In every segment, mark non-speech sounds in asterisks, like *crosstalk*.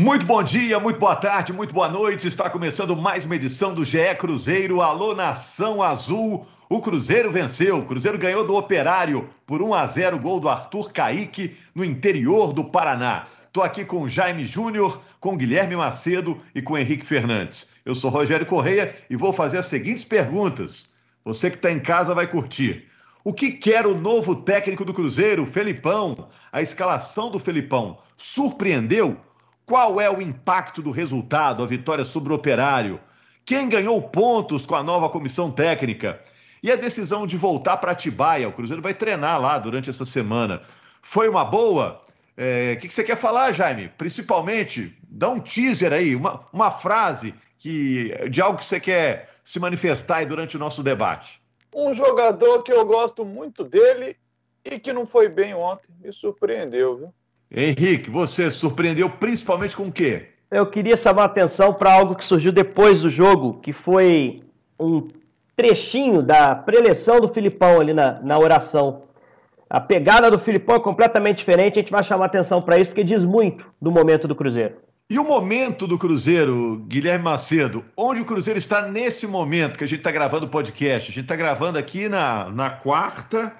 Muito bom dia, muito boa tarde, muito boa noite. Está começando mais uma edição do GE Cruzeiro. Alô, Nação Azul. O Cruzeiro venceu. O Cruzeiro ganhou do Operário por 1 a 0, gol do Arthur Caíque no interior do Paraná. Estou aqui com Jaime Júnior, com Guilherme Macedo e com Henrique Fernandes. Eu sou Rogério Correia e vou fazer as seguintes perguntas. Você que está em casa vai curtir. O que quer o novo técnico do Cruzeiro, Felipão? A escalação do Felipão surpreendeu? Qual é o impacto do resultado, a vitória sobre o Operário? Quem ganhou pontos com a nova comissão técnica? E a decisão de voltar para Atibaia? O Cruzeiro vai treinar lá durante essa semana. Foi uma boa? O é, que, que, você quer falar, Jaime? Principalmente, dá um teaser aí, uma, uma frase que, de algo que você quer se manifestar aí durante o nosso debate. Um jogador que eu gosto muito dele e que não foi bem ontem. Me surpreendeu, viu? Henrique, você surpreendeu principalmente com o quê? Eu queria chamar a atenção para algo que surgiu depois do jogo, que foi um trechinho da preleção do Filipão ali na, na oração. A pegada do Filipão é completamente diferente, a gente vai chamar atenção para isso, porque diz muito do momento do Cruzeiro. E o momento do Cruzeiro, Guilherme Macedo, onde o Cruzeiro está nesse momento que a gente está gravando o podcast? A gente está gravando aqui na, na quarta,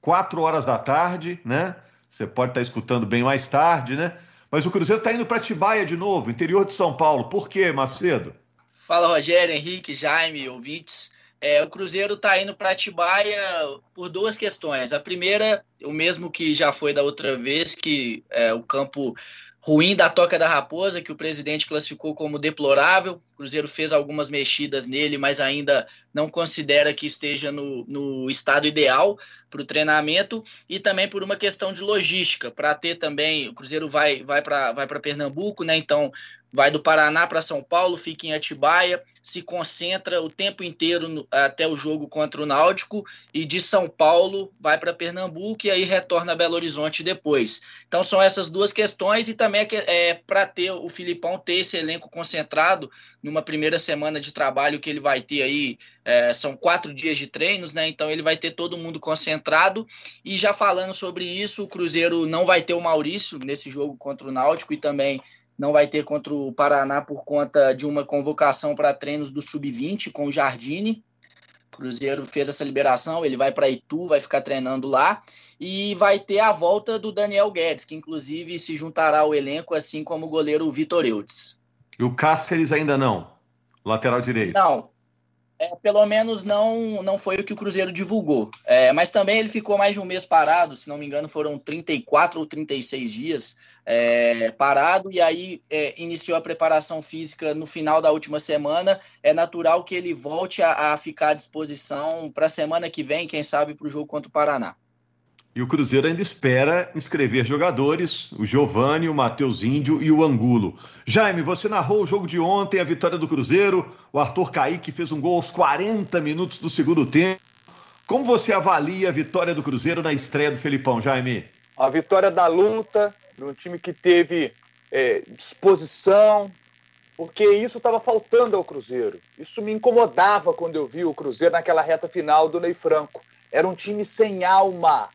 quatro horas da tarde, né? Você pode estar escutando bem mais tarde, né? Mas o Cruzeiro está indo para Tibaia de novo, interior de São Paulo. Por quê, Macedo? Fala, Rogério, Henrique, Jaime, ouvintes. É, o Cruzeiro está indo para Atibaia por duas questões. A primeira, o mesmo que já foi da outra vez, que é, o campo ruim da Toca da Raposa, que o presidente classificou como deplorável. O Cruzeiro fez algumas mexidas nele, mas ainda não considera que esteja no, no estado ideal para o treinamento e também por uma questão de logística, para ter também. O Cruzeiro vai, vai para vai Pernambuco, né? Então vai do Paraná para São Paulo, fica em Atibaia, se concentra o tempo inteiro no, até o jogo contra o Náutico e de São Paulo vai para Pernambuco e aí retorna a Belo Horizonte depois. Então são essas duas questões e também é, é para ter o Filipão ter esse elenco concentrado numa primeira semana de trabalho que ele vai ter aí, é, são quatro dias de treinos, né? Então ele vai ter todo mundo concentrado e já falando sobre isso, o Cruzeiro não vai ter o Maurício nesse jogo contra o Náutico e também não vai ter contra o Paraná por conta de uma convocação para treinos do Sub-20 com o Jardine. O Cruzeiro fez essa liberação, ele vai para Itu, vai ficar treinando lá. E vai ter a volta do Daniel Guedes, que inclusive se juntará ao elenco, assim como o goleiro Vitor Eudes. E o Cáceres ainda não? Lateral direito? Não, é, pelo menos não, não foi o que o Cruzeiro divulgou. É, mas também ele ficou mais de um mês parado, se não me engano, foram 34 ou 36 dias é, parado, e aí é, iniciou a preparação física no final da última semana. É natural que ele volte a, a ficar à disposição para a semana que vem, quem sabe, para o jogo contra o Paraná. E o Cruzeiro ainda espera inscrever jogadores, o Giovani, o Matheus Índio e o Angulo. Jaime, você narrou o jogo de ontem, a vitória do Cruzeiro. O Arthur Caíque fez um gol aos 40 minutos do segundo tempo. Como você avalia a vitória do Cruzeiro na estreia do Felipão, Jaime? A vitória da luta, de um time que teve é, disposição, porque isso estava faltando ao Cruzeiro. Isso me incomodava quando eu vi o Cruzeiro naquela reta final do Ney Franco. Era um time sem alma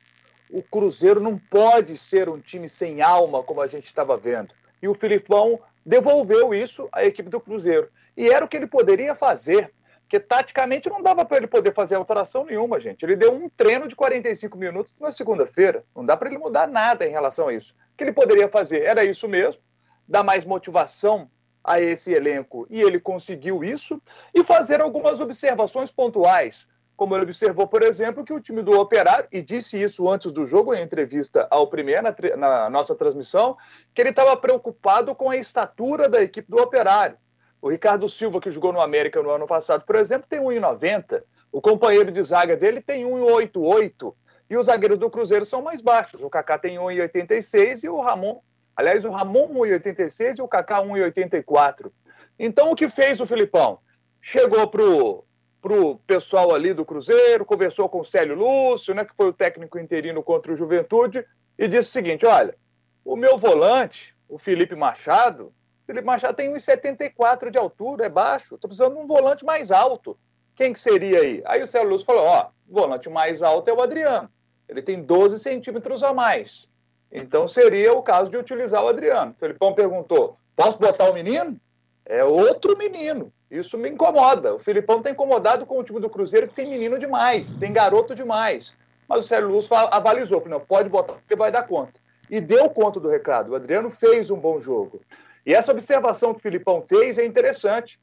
o Cruzeiro não pode ser um time sem alma, como a gente estava vendo. E o Filipão devolveu isso à equipe do Cruzeiro. E era o que ele poderia fazer, porque taticamente não dava para ele poder fazer alteração nenhuma, gente. Ele deu um treino de 45 minutos na segunda-feira. Não dá para ele mudar nada em relação a isso. O que ele poderia fazer era isso mesmo, dar mais motivação a esse elenco. E ele conseguiu isso e fazer algumas observações pontuais como ele observou, por exemplo, que o time do Operário, e disse isso antes do jogo, em entrevista ao Premier, na, na nossa transmissão, que ele estava preocupado com a estatura da equipe do Operário. O Ricardo Silva, que jogou no América no ano passado, por exemplo, tem 1,90. O companheiro de zaga dele tem 1,88. E os zagueiros do Cruzeiro são mais baixos. O Kaká tem 1,86 e o Ramon. Aliás, o Ramon 1,86 e o Kaká 1,84. Então, o que fez o Filipão? Chegou pro para o pessoal ali do Cruzeiro, conversou com o Célio Lúcio, né, que foi o técnico interino contra o Juventude, e disse o seguinte: olha, o meu volante, o Felipe Machado, Felipe Machado tem 1,74 de altura, é baixo, estou precisando de um volante mais alto. Quem que seria aí? Aí o Célio Lúcio falou: ó, o volante mais alto é o Adriano, ele tem 12 centímetros a mais. Então seria o caso de utilizar o Adriano. O Felipão perguntou: posso botar o menino? É outro menino. Isso me incomoda. O Filipão está incomodado com o time do Cruzeiro, que tem menino demais, tem garoto demais. Mas o Sérgio Lúcio avalizou, falou, não, pode botar porque vai dar conta. E deu conta do recado. O Adriano fez um bom jogo. E essa observação que o Filipão fez é interessante.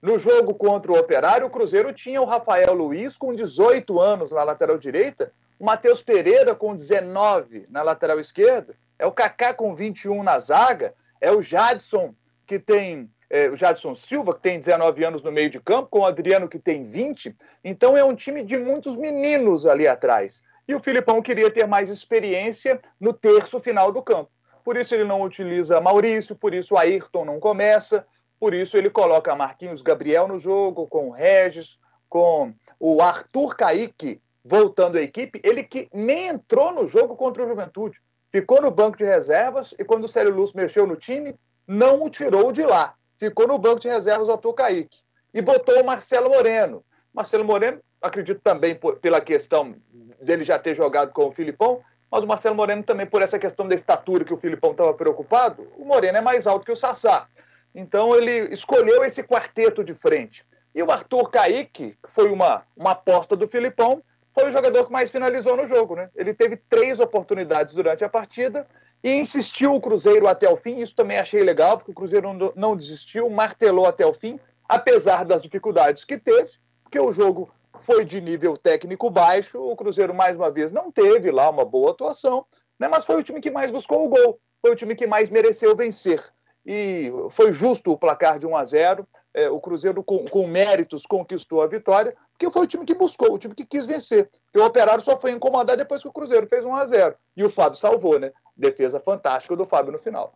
No jogo contra o Operário, o Cruzeiro tinha o Rafael Luiz com 18 anos na lateral direita, o Matheus Pereira com 19 na lateral esquerda, é o Kaká com 21 na zaga, é o Jadson que tem é, o Jadson Silva, que tem 19 anos no meio de campo, com o Adriano, que tem 20. Então é um time de muitos meninos ali atrás. E o Filipão queria ter mais experiência no terço final do campo. Por isso ele não utiliza Maurício, por isso o Ayrton não começa, por isso ele coloca Marquinhos Gabriel no jogo, com o Regis, com o Arthur Caíque voltando à equipe, ele que nem entrou no jogo contra o Juventude. Ficou no banco de reservas e quando o Célio Lúcio mexeu no time, não o tirou de lá ficou no banco de reservas o Arthur Kaique. E botou o Marcelo Moreno. Marcelo Moreno, acredito também por, pela questão dele já ter jogado com o Filipão, mas o Marcelo Moreno também por essa questão da estatura que o Filipão estava preocupado, o Moreno é mais alto que o Sassá. Então ele escolheu esse quarteto de frente. E o Arthur Kaique, que foi uma, uma aposta do Filipão, foi o jogador que mais finalizou no jogo. Né? Ele teve três oportunidades durante a partida e insistiu o Cruzeiro até o fim. Isso também achei legal, porque o Cruzeiro não, desistiu, martelou até o fim, apesar das dificuldades que teve, porque o jogo foi de nível técnico baixo. O Cruzeiro, mais uma vez, não teve lá uma boa atuação, né? mas foi o time que mais buscou o gol, foi o time que mais mereceu vencer. E foi justo o placar de 1 a 0 é, o Cruzeiro, com, com, méritos, conquistou a vitória, porque foi o time que buscou, o time que quis vencer. E o Operário só foi incomodar depois que o Cruzeiro fez 1 a 0 E o Fábio salvou, né? Defesa fantástica do Fábio no final.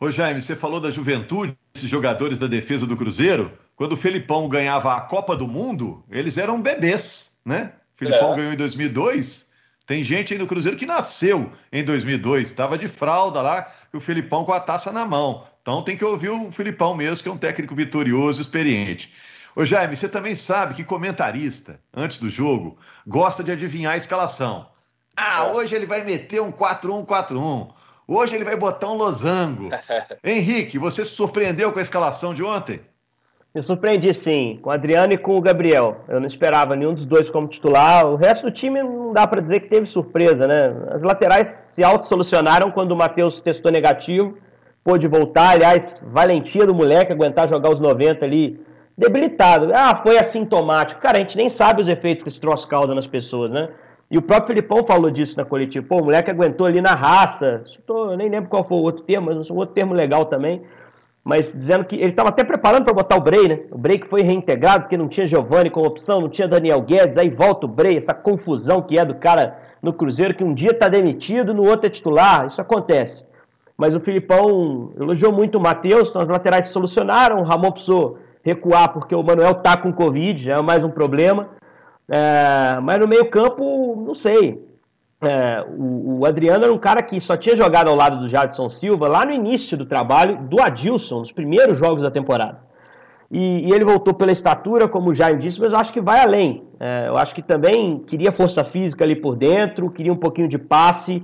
Ô Jaime, você falou da juventude, esses jogadores da defesa do Cruzeiro. Quando o Felipão ganhava a Copa do Mundo, eles eram bebês, né? O Felipão é. ganhou em 2002. Tem gente aí no Cruzeiro que nasceu em 2002, estava de fralda lá, e o Felipão com a taça na mão. Então tem que ouvir o Filipão mesmo, que é um técnico vitorioso, experiente. Ô Jaime, você também sabe que comentarista, antes do jogo, gosta de adivinhar a escalação. Ah, é. hoje ele vai meter um 4-1-4-1. Hoje ele vai botar um losango. *laughs* Henrique, você se surpreendeu com a escalação de ontem? Me surpreendi sim, com o Adriano e com o Gabriel. Eu não esperava nenhum dos dois como titular. O resto do time não dá para dizer que teve surpresa, né? As laterais se autossolucionaram quando o Matheus testou negativo, pôde voltar. Aliás, valentia do moleque aguentar jogar os 90 ali, debilitado. Ah, foi assintomático. Cara, a gente nem sabe os efeitos que esse troço causa nas pessoas, né? E o próprio Filipão falou disso na coletiva. Pô, o moleque aguentou ali na raça. Eu nem lembro qual foi o outro termo, mas um outro termo legal também. Mas dizendo que ele estava até preparando para botar o Bray, né? O Bray que foi reintegrado, porque não tinha Giovanni como opção, não tinha Daniel Guedes, aí volta o Bray, essa confusão que é do cara no Cruzeiro, que um dia está demitido, no outro é titular. Isso acontece. Mas o Filipão elogiou muito o Matheus, então as laterais se solucionaram, o Ramon precisou recuar porque o Manuel tá com Covid, é mais um problema. É, mas no meio-campo, não sei. É, o, o, Adriano era um cara que só tinha jogado ao lado do Jadson Silva lá no início do trabalho do Adilson, nos primeiros jogos da temporada. E, e ele voltou pela estatura, como o Jaime disse, mas eu acho que vai além. É, eu acho que também queria força física ali por dentro, queria um pouquinho de passe.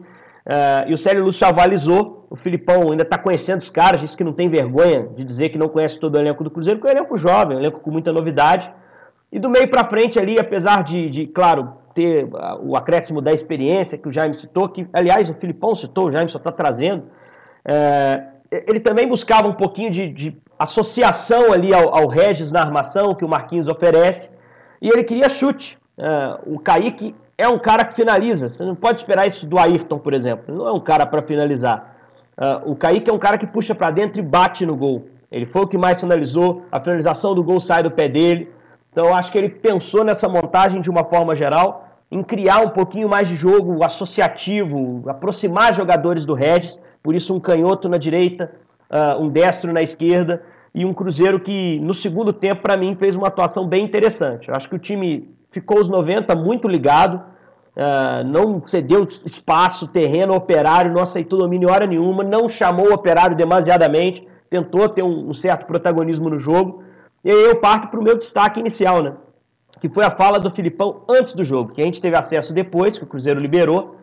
É, e o Célio Lúcio avalizou. O Filipão ainda está conhecendo os caras, disse que não tem vergonha de dizer que não conhece todo o elenco do Cruzeiro, porque é um elenco jovem, um elenco com muita novidade. E do meio para frente ali, apesar de, de, claro, ter o acréscimo da experiência que o Jaime citou, que aliás o Filipão citou, o Jaime só está trazendo, é, ele também buscava um pouquinho de, de associação ali ao, ao, Regis na armação que o Marquinhos oferece, e ele queria chute. É, o Kaique é um cara que finaliza, você não pode esperar isso do Ayrton, por exemplo, não é um cara para finalizar. É, o Kaique é um cara que puxa para dentro e bate no gol. Ele foi o que mais finalizou, a finalização do gol sai do pé dele. Então acho que ele pensou nessa montagem de uma forma geral, em criar um pouquinho mais de jogo associativo, aproximar jogadores do Regis, por isso um canhoto na direita, uh, um destro na esquerda, e um Cruzeiro que no segundo tempo, para mim, fez uma atuação bem interessante. Eu acho que o time ficou os 90 muito ligado, uh, não cedeu espaço, terreno, operário, não aceitou domínio hora nenhuma, não chamou o operário demasiadamente, tentou ter um, um certo protagonismo no jogo, e aí eu parto para o meu destaque inicial, né? Que foi a fala do Filipão antes do jogo, que a gente teve acesso depois, que o Cruzeiro liberou.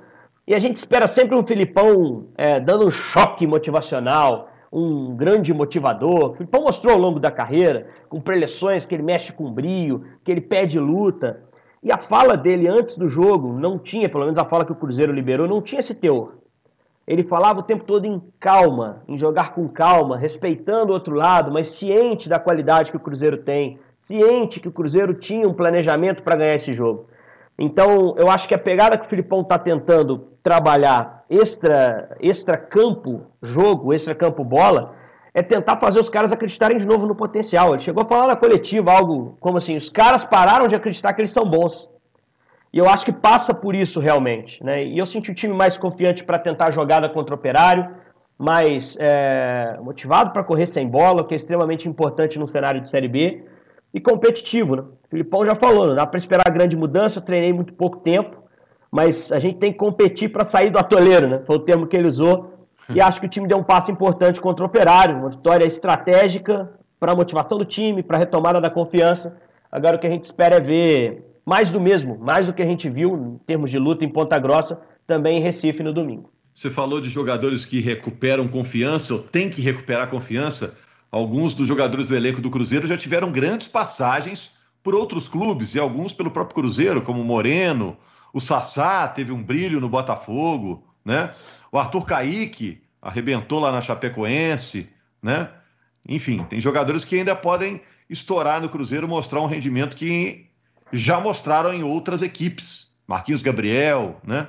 E a gente espera sempre um Filipão é, dando um choque motivacional, um grande motivador. O Filipão mostrou ao longo da carreira, com preleções, que ele mexe com brio, que ele pede luta. E a fala dele antes do jogo não tinha, pelo menos a fala que o Cruzeiro liberou, não tinha esse teor. Ele falava o tempo todo em calma, em jogar com calma, respeitando o outro lado, mas ciente da qualidade que o Cruzeiro tem, ciente que o Cruzeiro tinha um planejamento para ganhar esse jogo. Então, eu acho que a pegada que o Filipão está tentando trabalhar extra, extra campo jogo, extra campo bola, é tentar fazer os caras acreditarem de novo no potencial. Ele chegou a falar na coletiva algo como assim: os caras pararam de acreditar que eles são bons. E eu acho que passa por isso realmente. Né? E eu senti o time mais confiante para tentar a jogada contra o Operário, mais é, motivado para correr sem bola, que é extremamente importante no cenário de Série B e competitivo. Né? O Filipão já falou, não dá para esperar grande mudança, eu treinei muito pouco tempo, mas a gente tem que competir para sair do atoleiro, né? foi o termo que ele usou, e acho que o time deu um passo importante contra o Operário, uma vitória estratégica para a motivação do time, para a retomada da confiança. Agora o que a gente espera é ver mais do mesmo, mais do que a gente viu em termos de luta em Ponta Grossa, também em Recife no domingo. Você falou de jogadores que recuperam confiança, ou tem que recuperar confiança. Alguns dos jogadores do elenco do Cruzeiro já tiveram grandes passagens por outros clubes e alguns pelo próprio Cruzeiro, como o Moreno, o Sassá teve um brilho no Botafogo, né? O Arthur Caíque arrebentou lá na Chapecoense, né? Enfim, tem jogadores que ainda podem estourar no Cruzeiro, mostrar um rendimento que já mostraram em outras equipes. Marquinhos Gabriel, né?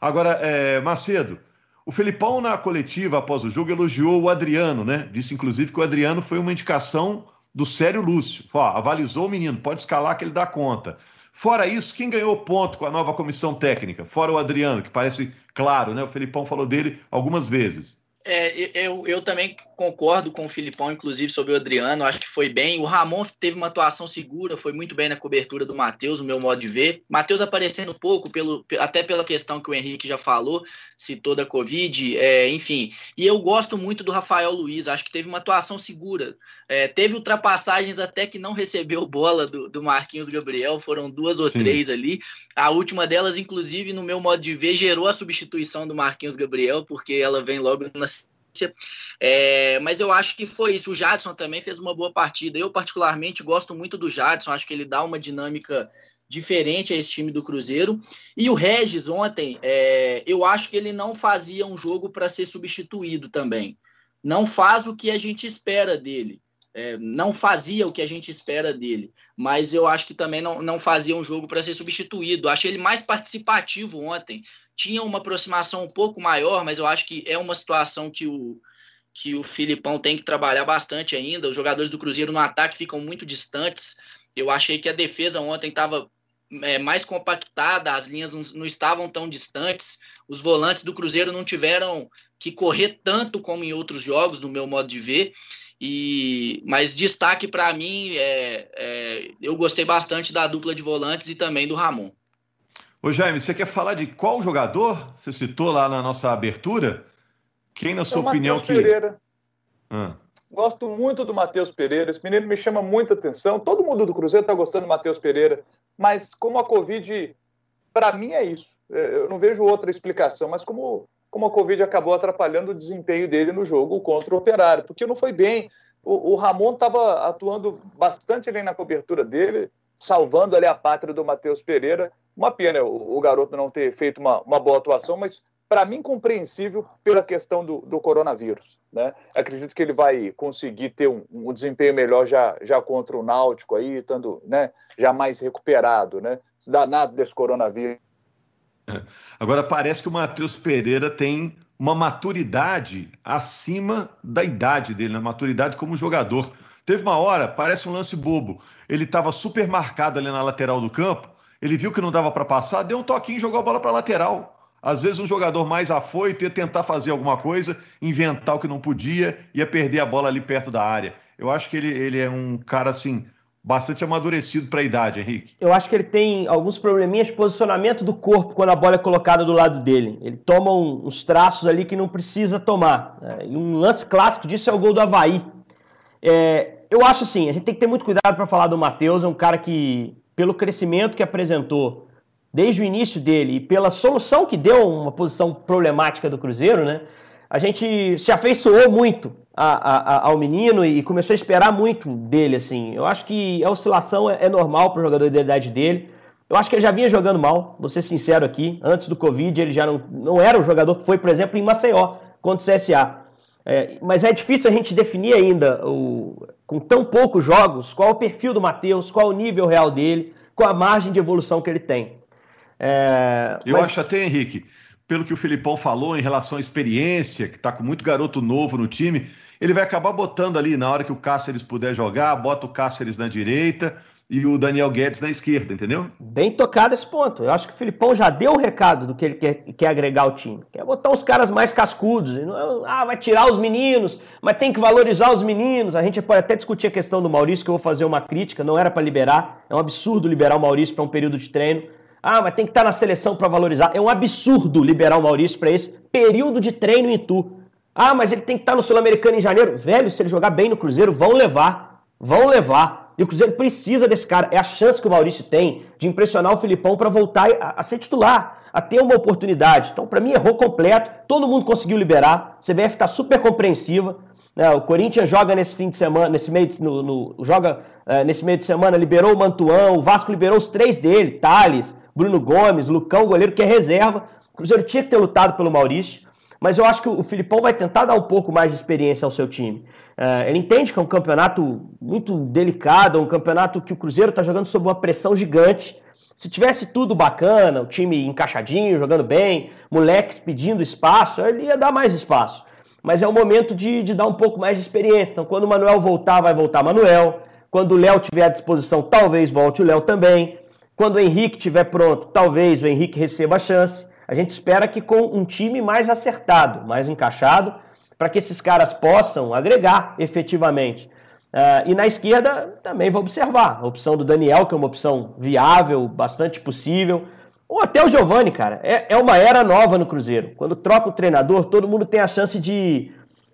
Agora, é, Macedo, o Felipão, na coletiva após o jogo, elogiou o Adriano, né? Disse, inclusive, que o Adriano foi uma indicação do Sério Lúcio. Ó, avalizou o menino, pode escalar que ele dá conta. Fora isso, quem ganhou ponto com a nova comissão técnica? Fora o Adriano, que parece claro, né? O Felipão falou dele algumas vezes. É, eu, eu também concordo com o Filipão, inclusive, sobre o Adriano. Acho que foi bem. O Ramon teve uma atuação segura, foi muito bem na cobertura do Matheus, no meu modo de ver. Matheus aparecendo pouco, pelo, até pela questão que o Henrique já falou, citou da Covid, é, enfim. E eu gosto muito do Rafael Luiz, acho que teve uma atuação segura. É, teve ultrapassagens até que não recebeu bola do, do Marquinhos Gabriel, foram duas ou Sim. três ali. A última delas, inclusive, no meu modo de ver, gerou a substituição do Marquinhos Gabriel, porque ela vem logo na é, mas eu acho que foi isso. O Jadson também fez uma boa partida. Eu, particularmente, gosto muito do Jadson. Acho que ele dá uma dinâmica diferente a esse time do Cruzeiro. E o Regis, ontem, é, eu acho que ele não fazia um jogo para ser substituído também. Não faz o que a gente espera dele. É, não fazia o que a gente espera dele, mas eu acho que também não, não fazia um jogo para ser substituído. Achei ele mais participativo ontem tinha uma aproximação um pouco maior, mas eu acho que é uma situação que o, que o Filipão tem que trabalhar bastante ainda. Os jogadores do Cruzeiro no ataque ficam muito distantes. Eu achei que a defesa ontem estava é, mais compactada, as linhas não, não, estavam tão distantes. Os volantes do Cruzeiro não tiveram que correr tanto como em outros jogos, no meu modo de ver. E, mas destaque para mim, é, é, eu gostei bastante da dupla de volantes e também do Ramon. Ô Jaime, você quer falar de qual jogador? Você citou lá na nossa abertura? Quem, na sua é opinião, que. Pereira. Ah. Gosto muito do Matheus Pereira. Esse menino me chama muita atenção. Todo mundo do Cruzeiro está gostando do Matheus Pereira. Mas como a Covid, para mim é isso. É, eu não vejo outra explicação. Mas como, como a Covid acabou atrapalhando o desempenho dele no jogo contra o Operário, porque não foi bem. O, o Ramon estava atuando bastante ali na cobertura dele, salvando ali a pátria do Matheus Pereira. Uma pena o, o garoto não ter feito uma, uma boa atuação, mas para mim compreensível pela questão do, do, coronavírus. Né? Acredito que ele vai conseguir ter um, um, desempenho melhor já, já contra o Náutico aí, estando né, já mais recuperado, né? Se dá nada desse coronavírus. É. Agora parece que o Matheus Pereira tem uma maturidade acima da idade dele, a né? maturidade como jogador. Teve uma hora, parece um lance bobo. Ele estava super marcado ali na lateral do campo ele viu que não dava para passar, deu um toquinho e jogou a bola para lateral. Às vezes um jogador mais afoito ia tentar fazer alguma coisa, inventar o que não podia, ia perder a bola ali perto da área. Eu acho que ele, ele é um cara assim bastante amadurecido para a idade, Henrique. Eu acho que ele tem alguns probleminhas de posicionamento do corpo quando a bola é colocada do lado dele. Ele toma uns traços ali que não precisa tomar. É, e um lance clássico disso é o gol do Havaí. É, eu acho assim, a gente tem que ter muito cuidado para falar do Matheus, é um cara que pelo crescimento que apresentou desde o início dele e pela solução que deu uma posição problemática do Cruzeiro, né? A gente se afeiçoou muito a, a, ao menino e começou a esperar muito dele, assim. Eu acho que a oscilação é, é normal para o jogador da idade dele. Eu acho que ele já vinha jogando mal, vou ser sincero aqui. Antes do Covid, ele já não, não era o jogador que foi, por exemplo, em Maceió, contra o CSA. É, mas é difícil a gente definir ainda, o, com tão poucos jogos, qual é o perfil do Matheus, qual o nível real dele, qual a margem de evolução que ele tem. É, Eu mas... acho até, Henrique, pelo que o Filipão falou em relação à experiência, que está com muito garoto novo no time, ele vai acabar botando ali, na hora que o Cáceres puder jogar, bota o Cáceres na direita e o Daniel Guedes na esquerda, entendeu? Bem tocado esse ponto. Eu acho que o Filipão já deu o recado do que ele quer, quer agregar ao time. Quer botar os caras mais cascudos. Não, ah, vai tirar os meninos, mas tem que valorizar os meninos. A gente pode até discutir a questão do Maurício, que eu vou fazer uma crítica. Não era para liberar. É um absurdo liberar o Maurício para um período de treino. Ah, mas tem que estar tá na seleção para valorizar. É um absurdo liberar o Maurício para esse período de treino em Tu. Ah, mas ele tem que estar tá no Sul-Americano em janeiro. Velho, se ele jogar bem no Cruzeiro, vão levar. Vão levar. E o Cruzeiro precisa desse cara. É a chance que o Maurício tem de impressionar o Filipão para voltar a, a, ser titular, a ter uma oportunidade. Então, para mim, errou completo. Todo mundo conseguiu liberar. A CBF está super compreensiva. Né? O Corinthians joga nesse fim de semana, nesse meio de, no, no, joga uh, nesse meio de semana, liberou o Mantuão, o Vasco liberou os três dele, Thales, Bruno Gomes, Lucão, goleiro que é reserva. O Cruzeiro tinha que ter lutado pelo Maurício, mas eu acho que o Filipão vai tentar dar um pouco mais de experiência ao seu time. Uh, ele entende que é um campeonato muito delicado, um campeonato que o Cruzeiro está jogando sob uma pressão gigante. Se tivesse tudo bacana, o time encaixadinho, jogando bem, moleques pedindo espaço, ele ia dar mais espaço. Mas é o momento de, de dar um pouco mais de experiência. Então, quando o Manuel voltar, vai voltar Manuel. Quando o Léo tiver à disposição, talvez volte o Léo também. Quando o Henrique estiver pronto, talvez o Henrique receba a chance. A gente espera que com um time mais acertado, mais encaixado, para que esses caras possam agregar efetivamente. Uh, e na esquerda também vou observar a opção do Daniel, que é uma opção viável, bastante possível. Ou até o Giovani, cara. É, é uma era nova no Cruzeiro. Quando troca o treinador, todo mundo tem a chance de,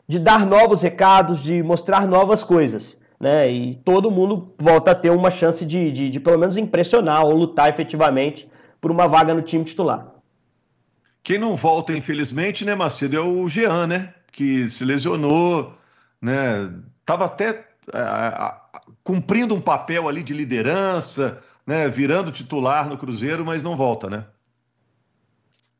de dar novos recados, de mostrar novas coisas né? E todo mundo volta a ter uma chance de, de, de pelo menos impressionar ou lutar efetivamente por uma vaga no time titular. Quem não volta, infelizmente, né, Macedo, é o Jean, né? Que se lesionou, né? Tava até cumprindo um papel ali de liderança, né? Virando titular no Cruzeiro, mas não volta, né?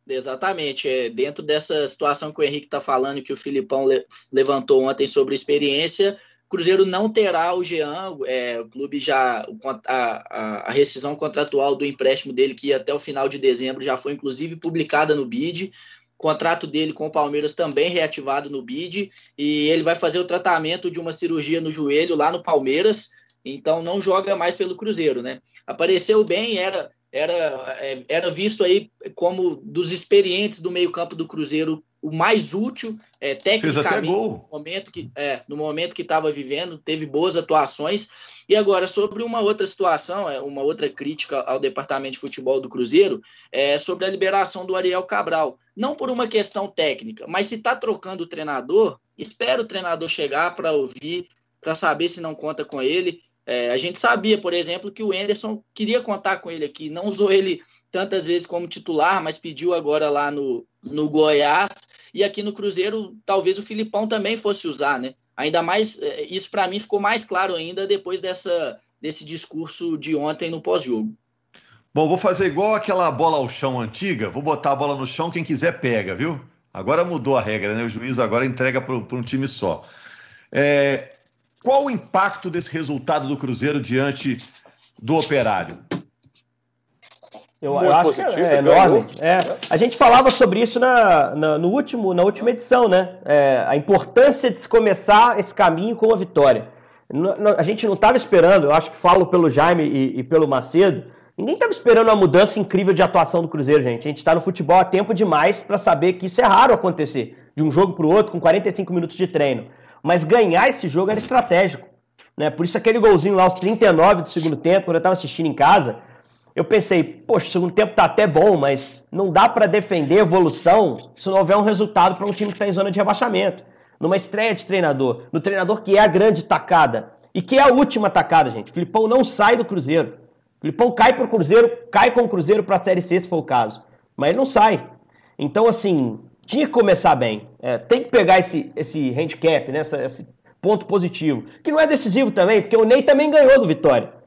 Exatamente. É, dentro dessa situação que o Henrique está falando, que o Filipão le levantou ontem sobre experiência, Cruzeiro não terá o Jean, é, o clube já. A, a, rescisão contratual do empréstimo dele, que até o final de dezembro, já foi inclusive publicada no BID. O contrato dele com o Palmeiras também reativado no BID. E ele vai fazer o tratamento de uma cirurgia no joelho lá no Palmeiras. Então não joga mais pelo Cruzeiro, né? Apareceu bem, era era, é, era visto aí como dos experientes do meio-campo do Cruzeiro o mais útil é, tecnicamente no momento que é, no momento que estava vivendo teve boas atuações. E agora sobre uma outra situação é uma outra crítica ao departamento de futebol do Cruzeiro é sobre a liberação do Ariel Cabral. Não por uma questão técnica mas se está trocando o treinador espera o treinador chegar para ouvir para saber se não conta com ele. É, a gente sabia, por exemplo, que o Enderson queria contar com ele aqui, não usou ele tantas vezes como titular, mas pediu agora lá no, no Goiás. E aqui no Cruzeiro, talvez o Filipão também fosse usar, né? Ainda mais, é, isso para mim ficou mais claro ainda depois dessa, desse discurso de ontem no pós-jogo. Bom, vou fazer igual aquela bola ao chão antiga, vou botar a bola no chão, quem quiser pega, viu? Agora mudou a regra, né? O juiz agora entrega para um time só. É, qual o impacto desse resultado do Cruzeiro diante do Operário? Eu, eu acho positivo, que é, é enorme. É, a gente falava sobre isso na, na, no último, na última edição, né? É, a importância de se começar esse caminho com a vitória. A gente não estava esperando, eu acho que falo pelo Jaime e, e pelo Macedo, ninguém estava esperando uma mudança incrível de atuação do Cruzeiro, gente. A gente está no futebol há tempo demais para saber que isso é raro acontecer, de um jogo para o outro, com 45 minutos de treino. Mas ganhar esse jogo era estratégico. Né? Por isso aquele golzinho lá aos 39 do segundo tempo, quando eu estava assistindo em casa, eu pensei, poxa, o segundo tempo tá até bom, mas não dá para defender evolução se não houver um resultado para um time que está em zona de rebaixamento. Numa estreia de treinador, no treinador que é a grande tacada e que é a última tacada, gente. Filipão não sai do Cruzeiro. Filipão cai para o Cruzeiro, cai com o Cruzeiro para a Série C, se for o caso. Mas ele não sai. Então, assim, tinha que começar bem. É, tem que pegar esse, esse handicap, né, esse ponto positivo. Que não é decisivo também, porque o Ney também ganhou do Vitória.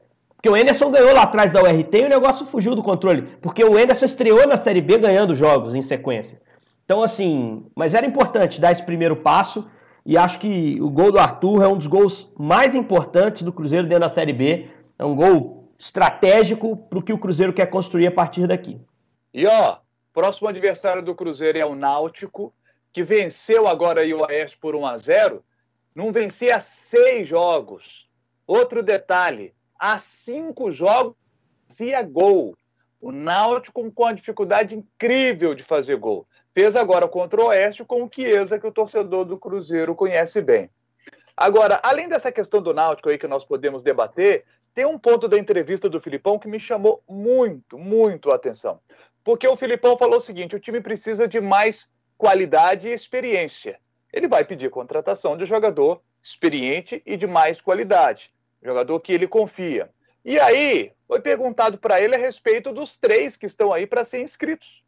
Porque o Enderson ganhou lá atrás da URT e o negócio fugiu do controle. Porque o Enderson estreou na Série B ganhando jogos em sequência. Então, assim, mas era importante dar esse primeiro passo. E acho que o gol do Arthur é um dos gols mais importantes do Cruzeiro dentro da Série B. É um gol estratégico para o que o Cruzeiro quer construir a partir daqui. E ó, Próximo adversário do Cruzeiro é o Náutico, que venceu agora aí o Oeste por 1 a 0 Não vencia seis jogos. Outro detalhe: há cinco jogos fazia gol. O Náutico com uma dificuldade incrível de fazer gol. Fez agora contra o Oeste com o Chiesa, que o torcedor do Cruzeiro conhece bem. Agora, além dessa questão do Náutico aí que nós podemos debater, tem um ponto da entrevista do Filipão que me chamou muito, muito a atenção. Porque o Filipão falou o seguinte: o time precisa de mais qualidade e experiência. Ele vai pedir contratação de jogador experiente e de mais qualidade, jogador que ele confia. E aí, foi perguntado para ele a respeito dos três que estão aí para ser inscritos.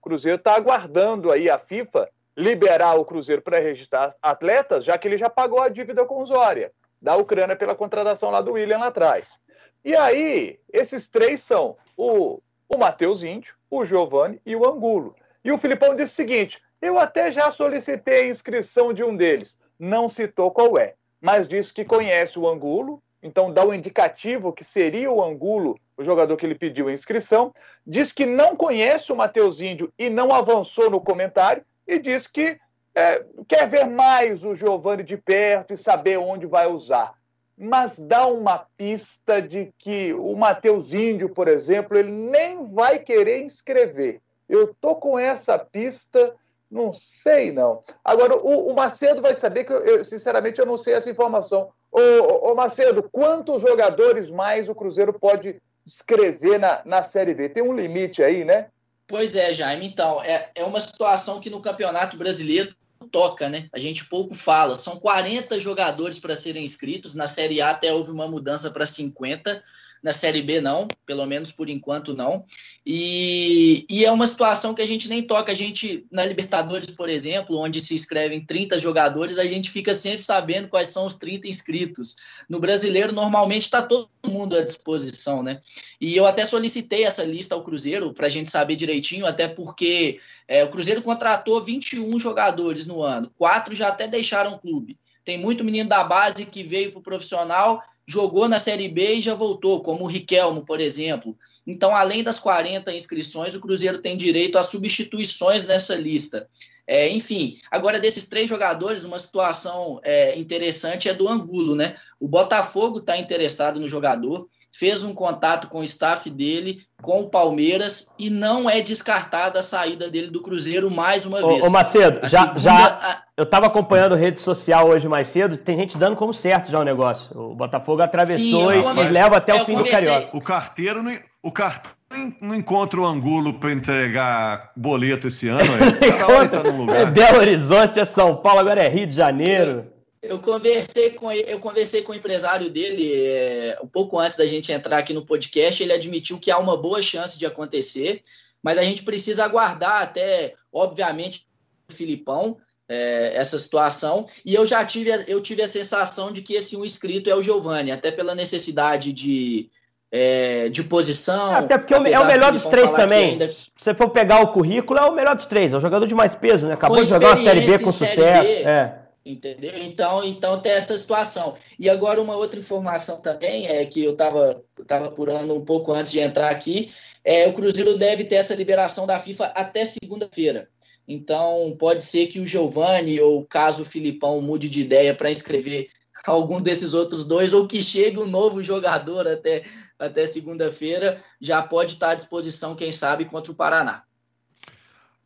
O Cruzeiro está aguardando aí a FIFA liberar o Cruzeiro para registrar atletas, já que ele já pagou a dívida com o Zória, da Ucrânia pela contratação lá do William lá atrás. E aí, esses três são o, o Matheus Índio, o Giovanni e o Angulo. E o Filipão disse o seguinte: eu até já solicitei a inscrição de um deles. Não citou qual é, mas disse que conhece o Angulo, então dá o um indicativo que seria o Angulo, o jogador que ele pediu a inscrição. Diz que não conhece o Matheus Índio e não avançou no comentário, e diz que é, quer ver mais o Giovanni de perto e saber onde vai usar. Mas dá uma pista de que o Matheus Índio, por exemplo, ele nem vai querer inscrever. Eu tô com essa pista, não sei não. Agora, o, o Macedo vai saber que, eu, sinceramente, eu não sei essa informação. Ô, ô, Macedo, quantos jogadores mais o Cruzeiro pode escrever na, na Série B? Tem um limite aí, né? Pois é, Jaime. Então, é, é uma situação que no Campeonato Brasileiro toca, né? A gente pouco fala. São 40 jogadores para serem inscritos. Na Série A até houve uma mudança para 50. Na Série B, não, pelo menos por enquanto não. E, e é uma situação que a gente nem toca. A gente, na Libertadores, por exemplo, onde se inscrevem 30 jogadores, a gente fica sempre sabendo quais são os 30 inscritos. No brasileiro, normalmente está todo mundo à disposição, né? E eu até solicitei essa lista ao Cruzeiro para a gente saber direitinho, até porque é, o Cruzeiro contratou 21 jogadores no ano, quatro já até deixaram o clube. Tem muito menino da base que veio para o profissional jogou na Série B e já voltou, como o Riquelmo, por exemplo. Então, além das 40 inscrições, o Cruzeiro tem direito a substituições nessa lista. É, enfim, agora desses três jogadores, uma situação é, interessante é do Angulo, né? O Botafogo está interessado no jogador, fez um contato com o staff dele, com o Palmeiras, e não é descartada a saída dele do Cruzeiro mais uma vez. Ô, Macedo, já, segunda, já a... eu estava acompanhando rede social hoje mais cedo, tem gente dando como certo já o negócio. O Botafogo atravessou Sim, e, conver... e, leva até o fim conversei... do Carioca. O carteiro, o carteiro não encontra o Angulo para entregar boleto esse ano. É, *laughs* tá num lugar. é Belo Horizonte, é São Paulo, agora é Rio de Janeiro. Eu conversei com eu conversei com o empresário dele é, um pouco antes da gente entrar aqui no podcast. Ele admitiu que há uma boa chance de acontecer, mas a gente precisa aguardar até, obviamente, o Filipão é, essa situação. E eu já tive eu tive a sensação de que esse um inscrito é o Giovani, até pela necessidade de é, de posição. É, até porque é o melhor dos três também. Ainda... Se você for pegar o currículo, é o melhor dos três. É o jogador de mais peso, né? Acabou de jogar uma Série B com sucesso. B, é. Entendeu? Então, então tem essa situação. E agora uma outra informação também é que eu estava tava apurando um pouco antes de entrar aqui, é o Cruzeiro deve ter essa liberação da FIFA até segunda-feira. Então pode ser que o Giovani ou caso o Filipão mude de ideia para inscrever *laughs* algum desses outros dois ou que chegue um novo jogador até até segunda-feira já pode estar à disposição, quem sabe, contra o Paraná.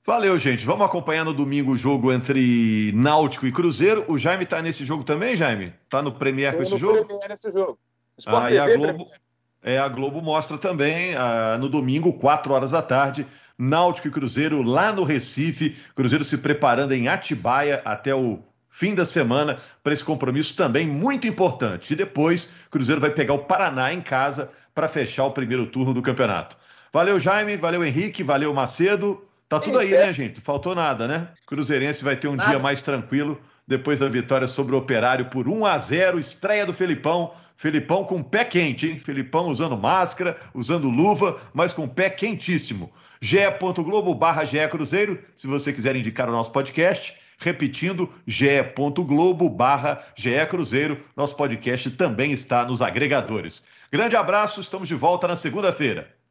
Valeu, gente. Vamos acompanhar no domingo o jogo entre Náutico e Cruzeiro. O Jaime tá nesse jogo também, Jaime? Tá no Premier com esse jogo? Premier nesse jogo. ah, e a Globo, é, a Globo mostra também ah, no domingo, 4 horas da tarde, Náutico e Cruzeiro lá no Recife. Cruzeiro se preparando em Atibaia até o fim da semana para esse compromisso também muito importante. E depois, Cruzeiro vai pegar o Paraná em casa para fechar o primeiro turno do campeonato. Valeu, Jaime, valeu, Henrique, valeu, Macedo. Tá tudo aí, né, gente? Faltou nada, né? Cruzeirense vai ter um nada. dia mais tranquilo depois da vitória sobre o Operário por 1 a 0, estreia do Felipão. Felipão com pé quente, hein? Felipão usando máscara, usando luva, mas com pé quentíssimo. ge.globo barra Cruzeiro, se você quiser indicar o nosso podcast. Repetindo, ge.globo barra Cruzeiro. Nosso podcast também está nos agregadores. Grande abraço, estamos de volta na segunda-feira.